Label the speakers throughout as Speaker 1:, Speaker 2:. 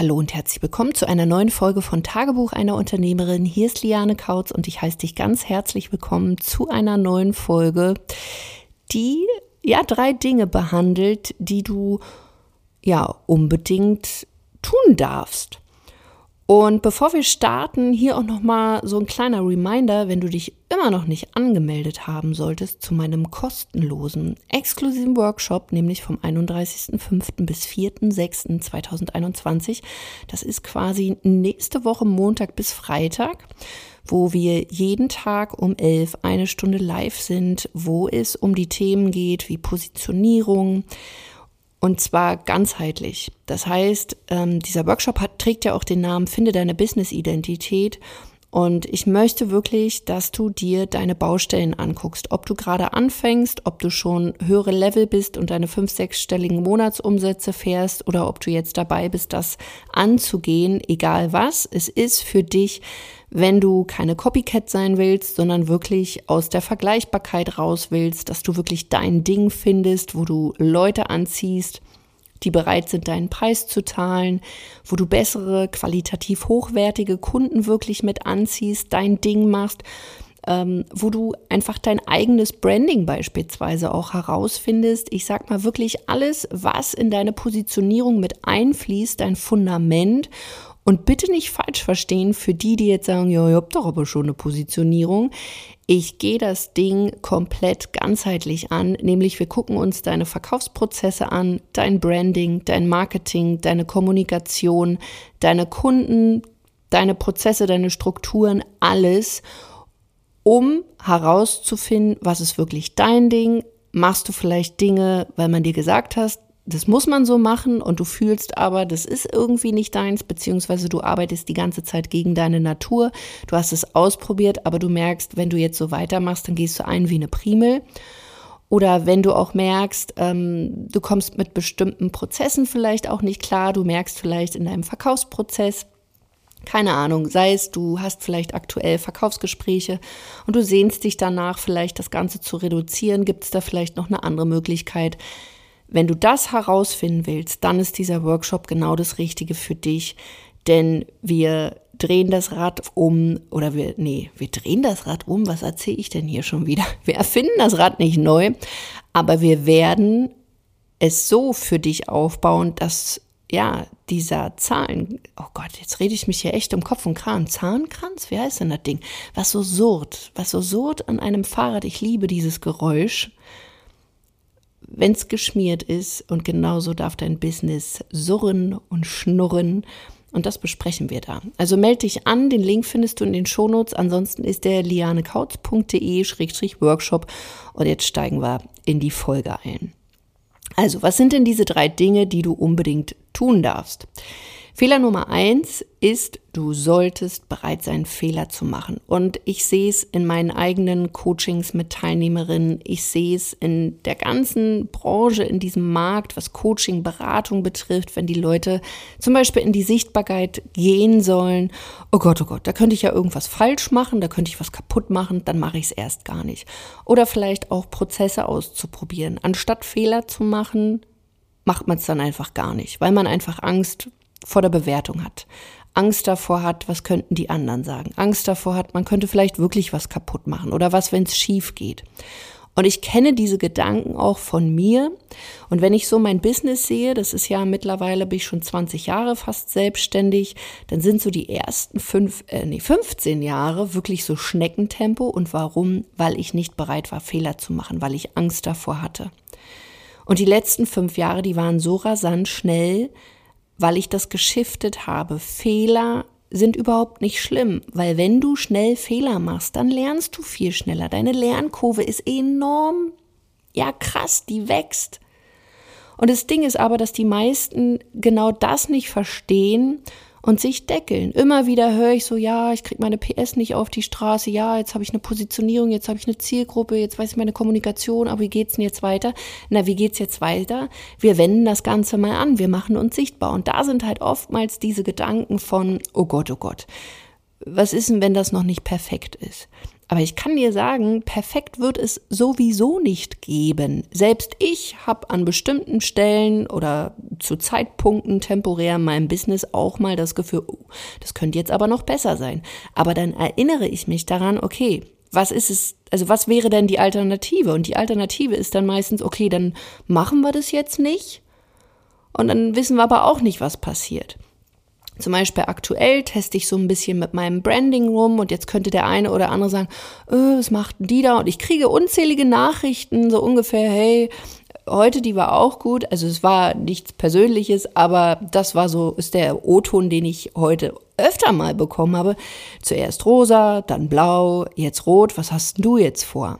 Speaker 1: Hallo und herzlich willkommen zu einer neuen Folge von Tagebuch einer Unternehmerin. Hier ist Liane Kautz und ich heiße dich ganz herzlich willkommen zu einer neuen Folge, die ja drei Dinge behandelt, die du ja unbedingt tun darfst. Und bevor wir starten, hier auch noch mal so ein kleiner Reminder, wenn du dich immer noch nicht angemeldet haben solltest zu meinem kostenlosen exklusiven Workshop, nämlich vom 31.05. bis 4.06.2021. Das ist quasi nächste Woche Montag bis Freitag, wo wir jeden Tag um 11 eine Stunde live sind, wo es um die Themen geht wie Positionierung, und zwar ganzheitlich. Das heißt, ähm, dieser Workshop hat, trägt ja auch den Namen Finde deine Business-Identität. Und ich möchte wirklich, dass du dir deine Baustellen anguckst. Ob du gerade anfängst, ob du schon höhere Level bist und deine fünf, sechsstelligen Monatsumsätze fährst oder ob du jetzt dabei bist, das anzugehen, egal was. Es ist für dich wenn du keine Copycat sein willst, sondern wirklich aus der Vergleichbarkeit raus willst, dass du wirklich dein Ding findest, wo du Leute anziehst, die bereit sind, deinen Preis zu zahlen, wo du bessere, qualitativ hochwertige Kunden wirklich mit anziehst, dein Ding machst, ähm, wo du einfach dein eigenes Branding beispielsweise auch herausfindest. Ich sag mal wirklich alles, was in deine Positionierung mit einfließt, dein Fundament und bitte nicht falsch verstehen für die, die jetzt sagen, ja, ihr habt doch aber schon eine Positionierung. Ich gehe das Ding komplett ganzheitlich an, nämlich wir gucken uns deine Verkaufsprozesse an, dein Branding, dein Marketing, deine Kommunikation, deine Kunden, deine Prozesse, deine Strukturen, alles, um herauszufinden, was ist wirklich dein Ding. Machst du vielleicht Dinge, weil man dir gesagt hast, das muss man so machen und du fühlst aber, das ist irgendwie nicht deins, beziehungsweise du arbeitest die ganze Zeit gegen deine Natur. Du hast es ausprobiert, aber du merkst, wenn du jetzt so weitermachst, dann gehst du ein wie eine Primel. Oder wenn du auch merkst, ähm, du kommst mit bestimmten Prozessen vielleicht auch nicht klar, du merkst vielleicht in deinem Verkaufsprozess, keine Ahnung, sei es, du hast vielleicht aktuell Verkaufsgespräche und du sehnst dich danach, vielleicht das Ganze zu reduzieren, gibt es da vielleicht noch eine andere Möglichkeit, wenn du das herausfinden willst, dann ist dieser Workshop genau das Richtige für dich, denn wir drehen das Rad um oder wir, nee, wir drehen das Rad um. Was erzähle ich denn hier schon wieder? Wir erfinden das Rad nicht neu, aber wir werden es so für dich aufbauen, dass ja, dieser Zahlen, oh Gott, jetzt rede ich mich hier echt um Kopf und Kran. Zahnkranz, wie heißt denn das Ding? Was so surrt, was so surrt an einem Fahrrad. Ich liebe dieses Geräusch wenn es geschmiert ist. Und genauso darf dein Business surren und schnurren. Und das besprechen wir da. Also melde dich an, den Link findest du in den Shownotes. Ansonsten ist der lianekautz.de-workshop. Und jetzt steigen wir in die Folge ein. Also, was sind denn diese drei Dinge, die du unbedingt tun darfst? Fehler Nummer eins ist, du solltest bereit sein, Fehler zu machen. Und ich sehe es in meinen eigenen Coachings mit Teilnehmerinnen. Ich sehe es in der ganzen Branche, in diesem Markt, was Coaching, Beratung betrifft, wenn die Leute zum Beispiel in die Sichtbarkeit gehen sollen. Oh Gott, oh Gott, da könnte ich ja irgendwas falsch machen, da könnte ich was kaputt machen, dann mache ich es erst gar nicht. Oder vielleicht auch Prozesse auszuprobieren. Anstatt Fehler zu machen, macht man es dann einfach gar nicht, weil man einfach Angst vor der Bewertung hat. Angst davor hat, was könnten die anderen sagen. Angst davor hat, man könnte vielleicht wirklich was kaputt machen oder was, wenn es schief geht. Und ich kenne diese Gedanken auch von mir. Und wenn ich so mein Business sehe, das ist ja mittlerweile, bin ich schon 20 Jahre fast selbstständig, dann sind so die ersten fünf, äh, nee, 15 Jahre wirklich so Schneckentempo. Und warum? Weil ich nicht bereit war, Fehler zu machen, weil ich Angst davor hatte. Und die letzten fünf Jahre, die waren so rasant schnell, weil ich das geschiftet habe. Fehler sind überhaupt nicht schlimm, weil wenn du schnell Fehler machst, dann lernst du viel schneller. Deine Lernkurve ist enorm, ja krass, die wächst. Und das Ding ist aber, dass die meisten genau das nicht verstehen und sich deckeln. Immer wieder höre ich so, ja, ich kriege meine PS nicht auf die Straße, ja, jetzt habe ich eine Positionierung, jetzt habe ich eine Zielgruppe, jetzt weiß ich meine Kommunikation, aber wie geht's denn jetzt weiter? Na, wie geht's jetzt weiter? Wir wenden das Ganze mal an, wir machen uns sichtbar und da sind halt oftmals diese Gedanken von, oh Gott, oh Gott, was ist denn, wenn das noch nicht perfekt ist? Aber ich kann dir sagen, perfekt wird es sowieso nicht geben. Selbst ich habe an bestimmten Stellen oder zu Zeitpunkten temporär in meinem Business auch mal das Gefühl, oh, das könnte jetzt aber noch besser sein. Aber dann erinnere ich mich daran, okay, was ist es, also was wäre denn die Alternative? Und die Alternative ist dann meistens, okay, dann machen wir das jetzt nicht. Und dann wissen wir aber auch nicht, was passiert. Zum Beispiel aktuell teste ich so ein bisschen mit meinem Branding rum und jetzt könnte der eine oder andere sagen, äh, was macht die da? Und ich kriege unzählige Nachrichten, so ungefähr, hey, heute, die war auch gut. Also es war nichts Persönliches, aber das war so, ist der O-Ton, den ich heute öfter mal bekommen habe. Zuerst rosa, dann blau, jetzt rot. Was hast du jetzt vor?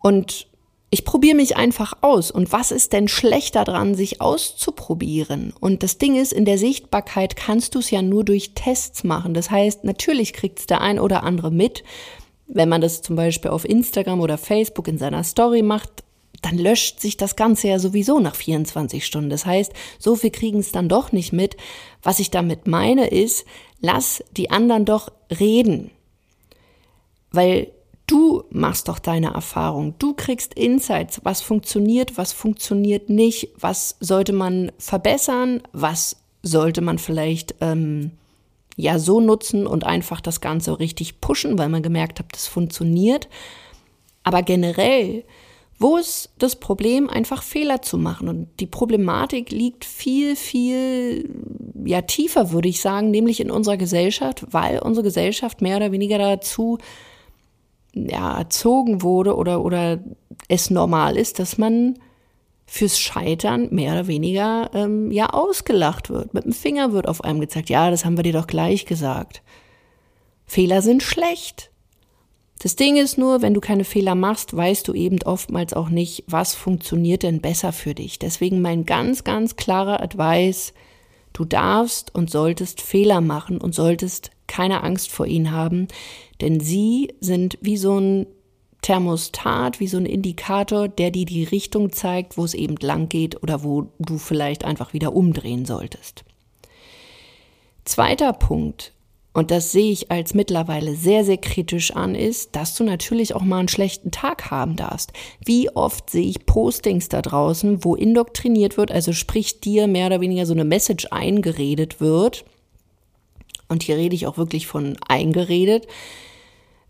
Speaker 1: Und ich probiere mich einfach aus. Und was ist denn schlechter dran, sich auszuprobieren? Und das Ding ist, in der Sichtbarkeit kannst du es ja nur durch Tests machen. Das heißt, natürlich kriegt es der ein oder andere mit. Wenn man das zum Beispiel auf Instagram oder Facebook in seiner Story macht, dann löscht sich das Ganze ja sowieso nach 24 Stunden. Das heißt, so viel kriegen es dann doch nicht mit. Was ich damit meine ist, lass die anderen doch reden. Weil Du machst doch deine Erfahrung. Du kriegst Insights, was funktioniert, was funktioniert nicht, was sollte man verbessern, was sollte man vielleicht ähm, ja so nutzen und einfach das Ganze richtig pushen, weil man gemerkt hat, das funktioniert. Aber generell, wo ist das Problem, einfach Fehler zu machen? Und die Problematik liegt viel, viel ja tiefer, würde ich sagen, nämlich in unserer Gesellschaft, weil unsere Gesellschaft mehr oder weniger dazu ja, erzogen wurde oder, oder es normal ist, dass man fürs Scheitern mehr oder weniger ähm, ja ausgelacht wird. Mit dem Finger wird auf einem gezeigt, ja, das haben wir dir doch gleich gesagt. Fehler sind schlecht. Das Ding ist nur, wenn du keine Fehler machst, weißt du eben oftmals auch nicht, was funktioniert denn besser für dich. Deswegen mein ganz, ganz klarer Advice, du darfst und solltest Fehler machen und solltest keine Angst vor ihnen haben, denn sie sind wie so ein Thermostat, wie so ein Indikator, der dir die Richtung zeigt, wo es eben lang geht oder wo du vielleicht einfach wieder umdrehen solltest. Zweiter Punkt, und das sehe ich als mittlerweile sehr, sehr kritisch an, ist, dass du natürlich auch mal einen schlechten Tag haben darfst. Wie oft sehe ich Postings da draußen, wo indoktriniert wird, also sprich dir mehr oder weniger so eine Message eingeredet wird, und hier rede ich auch wirklich von eingeredet,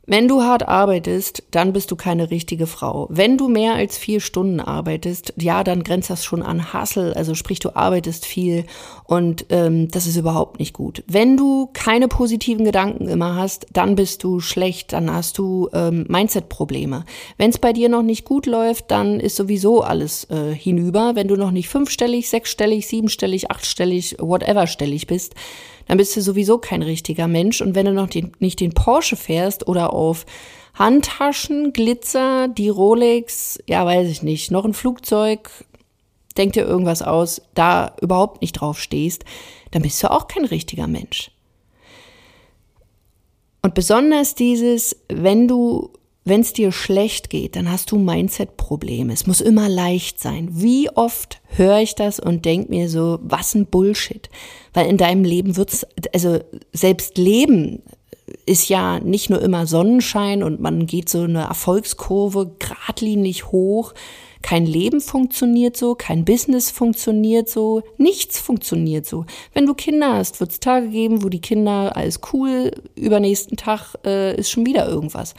Speaker 1: wenn du hart arbeitest, dann bist du keine richtige Frau. Wenn du mehr als vier Stunden arbeitest, ja, dann grenzt das schon an Hassel, also sprich, du arbeitest viel und ähm, das ist überhaupt nicht gut. Wenn du keine positiven Gedanken immer hast, dann bist du schlecht, dann hast du ähm, Mindset-Probleme. Wenn es bei dir noch nicht gut läuft, dann ist sowieso alles äh, hinüber. Wenn du noch nicht fünfstellig, sechsstellig, siebenstellig, achtstellig, whatever stellig bist, dann bist du sowieso kein richtiger Mensch. Und wenn du noch den, nicht den Porsche fährst oder auf Handtaschen, Glitzer, die Rolex, ja, weiß ich nicht, noch ein Flugzeug, denk dir irgendwas aus, da überhaupt nicht drauf stehst, dann bist du auch kein richtiger Mensch. Und besonders dieses, wenn du wenn es dir schlecht geht, dann hast du Mindset-Probleme. Es muss immer leicht sein. Wie oft höre ich das und denke mir so, was ein Bullshit. Weil in deinem Leben wird's, also selbst Leben ist ja nicht nur immer Sonnenschein und man geht so eine Erfolgskurve geradlinig hoch. Kein Leben funktioniert so, kein Business funktioniert so, nichts funktioniert so. Wenn du Kinder hast, wird es Tage geben, wo die Kinder alles cool, übernächsten Tag äh, ist schon wieder irgendwas.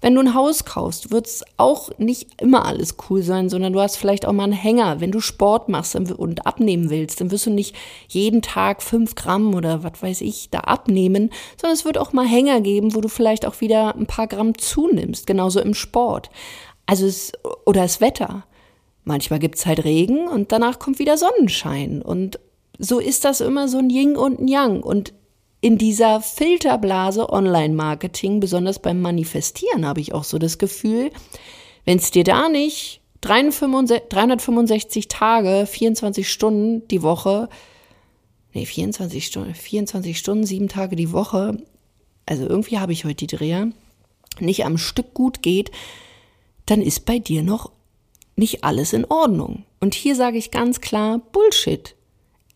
Speaker 1: Wenn du ein Haus kaufst, wird es auch nicht immer alles cool sein, sondern du hast vielleicht auch mal einen Hänger. Wenn du Sport machst und abnehmen willst, dann wirst du nicht jeden Tag fünf Gramm oder was weiß ich da abnehmen, sondern es wird auch mal Hänger geben, wo du vielleicht auch wieder ein paar Gramm zunimmst, genauso im Sport. Also es, oder das Wetter. Manchmal gibt's halt Regen und danach kommt wieder Sonnenschein. Und so ist das immer so ein Yin und ein Yang. Und in dieser Filterblase Online-Marketing, besonders beim Manifestieren, habe ich auch so das Gefühl, wenn es dir da nicht 365 Tage, 24 Stunden die Woche, nee, 24 Stunden, 24 Stunden, sieben Tage die Woche, also irgendwie habe ich heute die Dreher, nicht am Stück gut geht, dann ist bei dir noch nicht alles in Ordnung. Und hier sage ich ganz klar, Bullshit.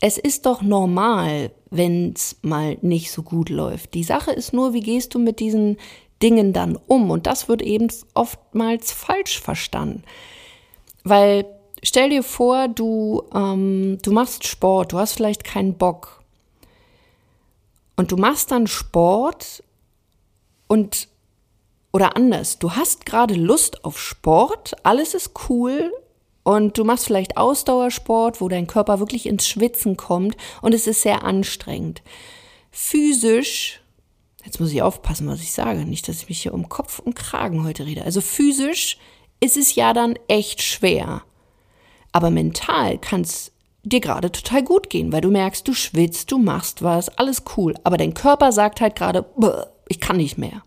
Speaker 1: Es ist doch normal, wenn es mal nicht so gut läuft. Die Sache ist nur, wie gehst du mit diesen Dingen dann um? Und das wird eben oftmals falsch verstanden. Weil stell dir vor, du, ähm, du machst Sport, du hast vielleicht keinen Bock. Und du machst dann Sport und oder anders, du hast gerade Lust auf Sport, alles ist cool und du machst vielleicht Ausdauersport, wo dein Körper wirklich ins Schwitzen kommt und es ist sehr anstrengend. Physisch, jetzt muss ich aufpassen, was ich sage, nicht, dass ich mich hier um Kopf und Kragen heute rede. Also physisch ist es ja dann echt schwer. Aber mental kann es dir gerade total gut gehen, weil du merkst, du schwitzt, du machst was, alles cool. Aber dein Körper sagt halt gerade, ich kann nicht mehr.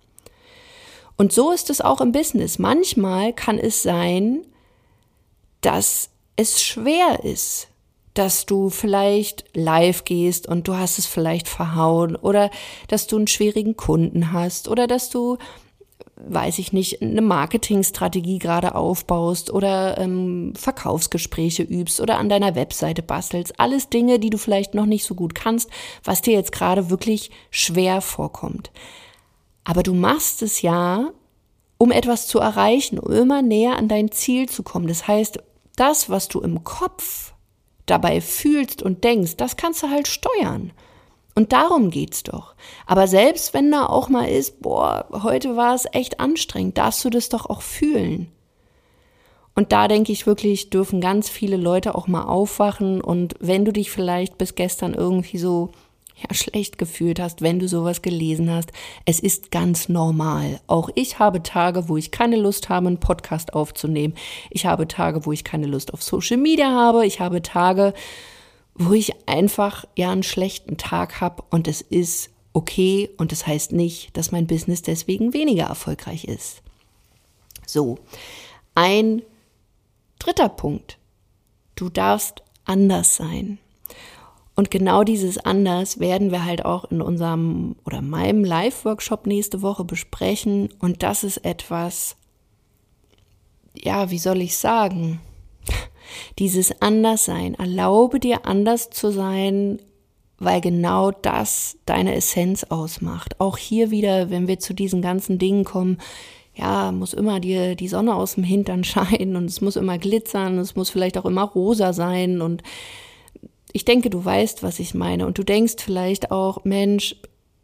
Speaker 1: Und so ist es auch im Business. Manchmal kann es sein, dass es schwer ist, dass du vielleicht live gehst und du hast es vielleicht verhauen oder dass du einen schwierigen Kunden hast oder dass du weiß ich nicht, eine Marketingstrategie gerade aufbaust oder ähm, Verkaufsgespräche übst oder an deiner Webseite bastelst. Alles Dinge, die du vielleicht noch nicht so gut kannst, was dir jetzt gerade wirklich schwer vorkommt. Aber du machst es ja, um etwas zu erreichen, um immer näher an dein Ziel zu kommen. Das heißt, das, was du im Kopf dabei fühlst und denkst, das kannst du halt steuern. Und darum geht's doch. Aber selbst wenn da auch mal ist, boah, heute war es echt anstrengend, darfst du das doch auch fühlen. Und da denke ich wirklich, dürfen ganz viele Leute auch mal aufwachen. Und wenn du dich vielleicht bis gestern irgendwie so ja, schlecht gefühlt hast, wenn du sowas gelesen hast. Es ist ganz normal. Auch ich habe Tage, wo ich keine Lust habe, einen Podcast aufzunehmen. Ich habe Tage, wo ich keine Lust auf Social Media habe. Ich habe Tage, wo ich einfach ja einen schlechten Tag habe und es ist okay und das heißt nicht, dass mein Business deswegen weniger erfolgreich ist. So, ein dritter Punkt. Du darfst anders sein. Und genau dieses anders werden wir halt auch in unserem oder meinem Live-Workshop nächste Woche besprechen. Und das ist etwas, ja, wie soll ich sagen? Dieses Anderssein. Erlaube dir anders zu sein, weil genau das deine Essenz ausmacht. Auch hier wieder, wenn wir zu diesen ganzen Dingen kommen, ja, muss immer dir die Sonne aus dem Hintern scheinen und es muss immer glitzern, es muss vielleicht auch immer rosa sein und ich denke, du weißt, was ich meine. Und du denkst vielleicht auch, Mensch,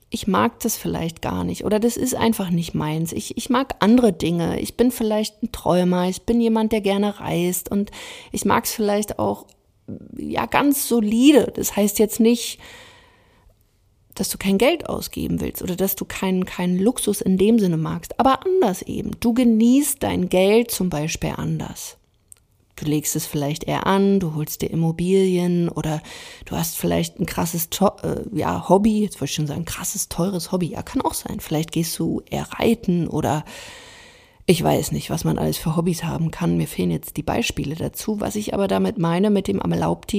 Speaker 1: ich mag das vielleicht gar nicht oder das ist einfach nicht meins. Ich, ich mag andere Dinge. Ich bin vielleicht ein Träumer. Ich bin jemand, der gerne reist und ich mag es vielleicht auch, ja, ganz solide. Das heißt jetzt nicht, dass du kein Geld ausgeben willst oder dass du keinen, keinen Luxus in dem Sinne magst, aber anders eben. Du genießt dein Geld zum Beispiel anders. Du legst es vielleicht eher an, du holst dir Immobilien oder du hast vielleicht ein krasses äh, ja, Hobby, jetzt wollte ich schon sagen, krasses, teures Hobby. Ja, kann auch sein. Vielleicht gehst du eher reiten oder ich weiß nicht, was man alles für Hobbys haben kann. Mir fehlen jetzt die Beispiele dazu. Was ich aber damit meine, mit dem erlaubt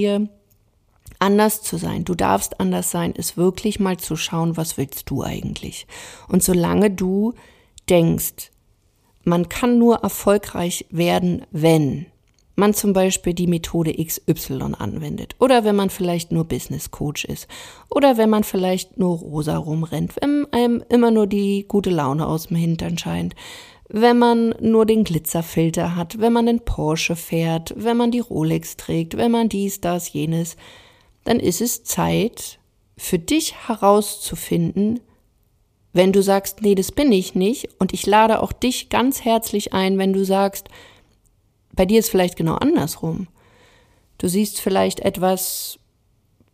Speaker 1: anders zu sein. Du darfst anders sein, ist wirklich mal zu schauen, was willst du eigentlich? Und solange du denkst, man kann nur erfolgreich werden, wenn, man zum Beispiel die Methode XY anwendet oder wenn man vielleicht nur Business Coach ist oder wenn man vielleicht nur rosa rumrennt, wenn einem immer nur die gute Laune aus dem Hintern scheint, wenn man nur den Glitzerfilter hat, wenn man den Porsche fährt, wenn man die Rolex trägt, wenn man dies, das, jenes, dann ist es Zeit für dich herauszufinden, wenn du sagst, nee, das bin ich nicht und ich lade auch dich ganz herzlich ein, wenn du sagst, bei dir ist vielleicht genau andersrum. Du siehst vielleicht etwas,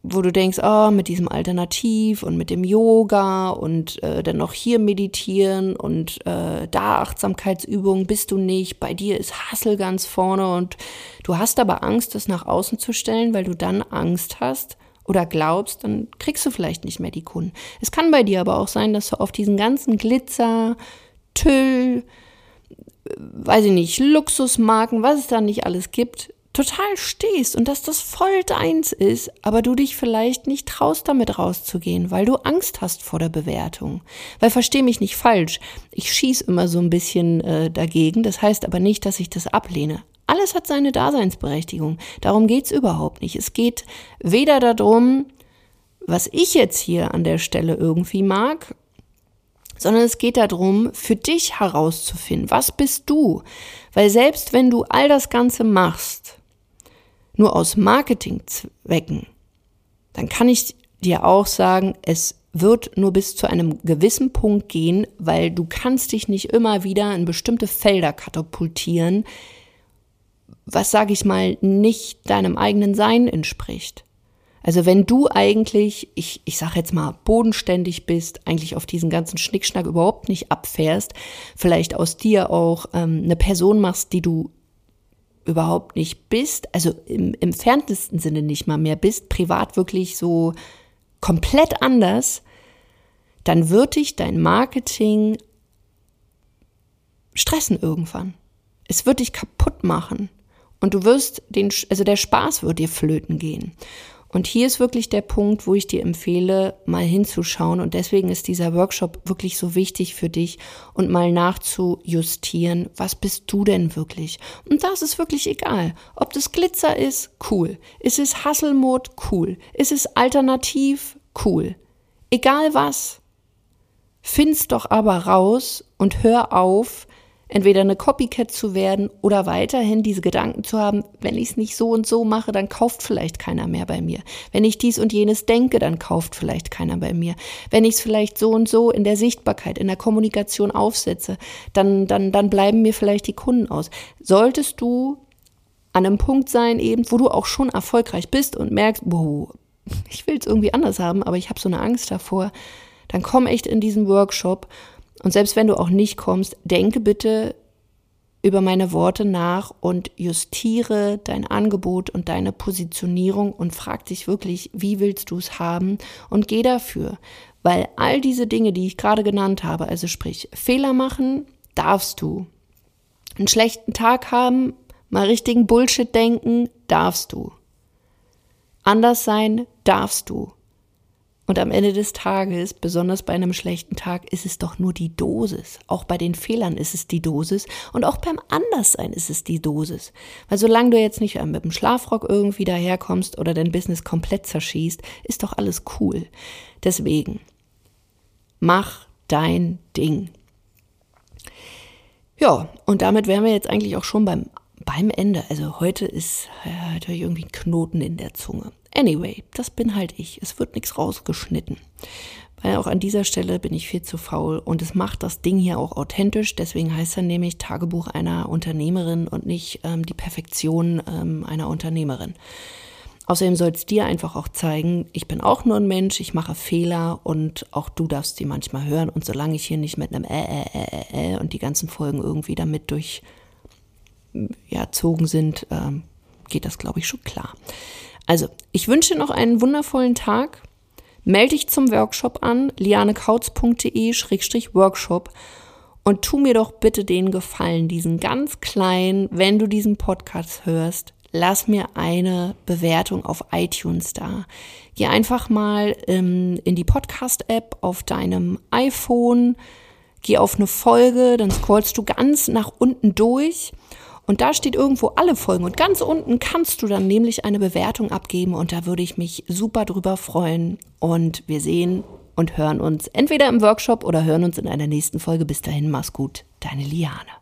Speaker 1: wo du denkst, oh, mit diesem Alternativ und mit dem Yoga und äh, dann noch hier meditieren und äh, da Achtsamkeitsübungen bist du nicht. Bei dir ist Hassel ganz vorne und du hast aber Angst, das nach außen zu stellen, weil du dann Angst hast oder glaubst, dann kriegst du vielleicht nicht mehr die Kunden. Es kann bei dir aber auch sein, dass du auf diesen ganzen Glitzer, Tüll, weiß ich nicht, Luxusmarken, was es da nicht alles gibt, total stehst und dass das voll deins ist, aber du dich vielleicht nicht traust, damit rauszugehen, weil du Angst hast vor der Bewertung. Weil versteh mich nicht falsch, ich schieß immer so ein bisschen äh, dagegen, das heißt aber nicht, dass ich das ablehne. Alles hat seine Daseinsberechtigung. Darum geht's überhaupt nicht. Es geht weder darum, was ich jetzt hier an der Stelle irgendwie mag, sondern es geht darum, für dich herauszufinden, was bist du? Weil selbst wenn du all das Ganze machst, nur aus Marketingzwecken, dann kann ich dir auch sagen, es wird nur bis zu einem gewissen Punkt gehen, weil du kannst dich nicht immer wieder in bestimmte Felder katapultieren, was sage ich mal, nicht deinem eigenen Sein entspricht. Also wenn du eigentlich, ich, ich sage jetzt mal, bodenständig bist, eigentlich auf diesen ganzen Schnickschnack überhaupt nicht abfährst, vielleicht aus dir auch ähm, eine Person machst, die du überhaupt nicht bist, also im entferntesten Sinne nicht mal mehr bist, privat wirklich so komplett anders, dann wird dich dein Marketing stressen irgendwann. Es wird dich kaputt machen. Und du wirst den, also der Spaß wird dir flöten gehen. Und hier ist wirklich der Punkt, wo ich dir empfehle, mal hinzuschauen. Und deswegen ist dieser Workshop wirklich so wichtig für dich und mal nachzujustieren, was bist du denn wirklich? Und das ist wirklich egal. Ob das Glitzer ist, cool. Ist es Hasselmod, cool. Ist es alternativ, cool. Egal was. Find's doch aber raus und hör auf, entweder eine Copycat zu werden oder weiterhin diese Gedanken zu haben, wenn ich es nicht so und so mache, dann kauft vielleicht keiner mehr bei mir. Wenn ich dies und jenes denke, dann kauft vielleicht keiner bei mir. Wenn ich es vielleicht so und so in der Sichtbarkeit, in der Kommunikation aufsetze, dann, dann, dann bleiben mir vielleicht die Kunden aus. Solltest du an einem Punkt sein, eben, wo du auch schon erfolgreich bist und merkst, boah, ich will es irgendwie anders haben, aber ich habe so eine Angst davor, dann komm echt in diesen Workshop und selbst wenn du auch nicht kommst, denke bitte über meine Worte nach und justiere dein Angebot und deine Positionierung und frag dich wirklich, wie willst du es haben und geh dafür. Weil all diese Dinge, die ich gerade genannt habe, also sprich Fehler machen, darfst du. Einen schlechten Tag haben, mal richtigen Bullshit denken, darfst du. Anders sein, darfst du. Und am Ende des Tages, besonders bei einem schlechten Tag, ist es doch nur die Dosis. Auch bei den Fehlern ist es die Dosis. Und auch beim Anderssein ist es die Dosis. Weil solange du jetzt nicht mit dem Schlafrock irgendwie daherkommst oder dein Business komplett zerschießt, ist doch alles cool. Deswegen, mach dein Ding. Ja, und damit wären wir jetzt eigentlich auch schon beim, beim Ende. Also heute ist äh, irgendwie ein Knoten in der Zunge. Anyway, das bin halt ich. Es wird nichts rausgeschnitten. Weil auch an dieser Stelle bin ich viel zu faul und es macht das Ding hier auch authentisch. Deswegen heißt er nämlich Tagebuch einer Unternehmerin und nicht ähm, die Perfektion ähm, einer Unternehmerin. Außerdem soll es dir einfach auch zeigen, ich bin auch nur ein Mensch, ich mache Fehler und auch du darfst die manchmal hören. Und solange ich hier nicht mit einem äh, äh, äh, äh, und die ganzen Folgen irgendwie damit durch ja, sind, ähm, geht das, glaube ich, schon klar. Also, ich wünsche noch einen wundervollen Tag. Melde dich zum Workshop an, lianekautz.de-workshop und tu mir doch bitte den Gefallen, diesen ganz kleinen, wenn du diesen Podcast hörst, lass mir eine Bewertung auf iTunes da. Geh einfach mal ähm, in die Podcast-App auf deinem iPhone, geh auf eine Folge, dann scrollst du ganz nach unten durch und da steht irgendwo alle Folgen und ganz unten kannst du dann nämlich eine Bewertung abgeben und da würde ich mich super drüber freuen. Und wir sehen und hören uns entweder im Workshop oder hören uns in einer nächsten Folge. Bis dahin, mach's gut, deine Liane.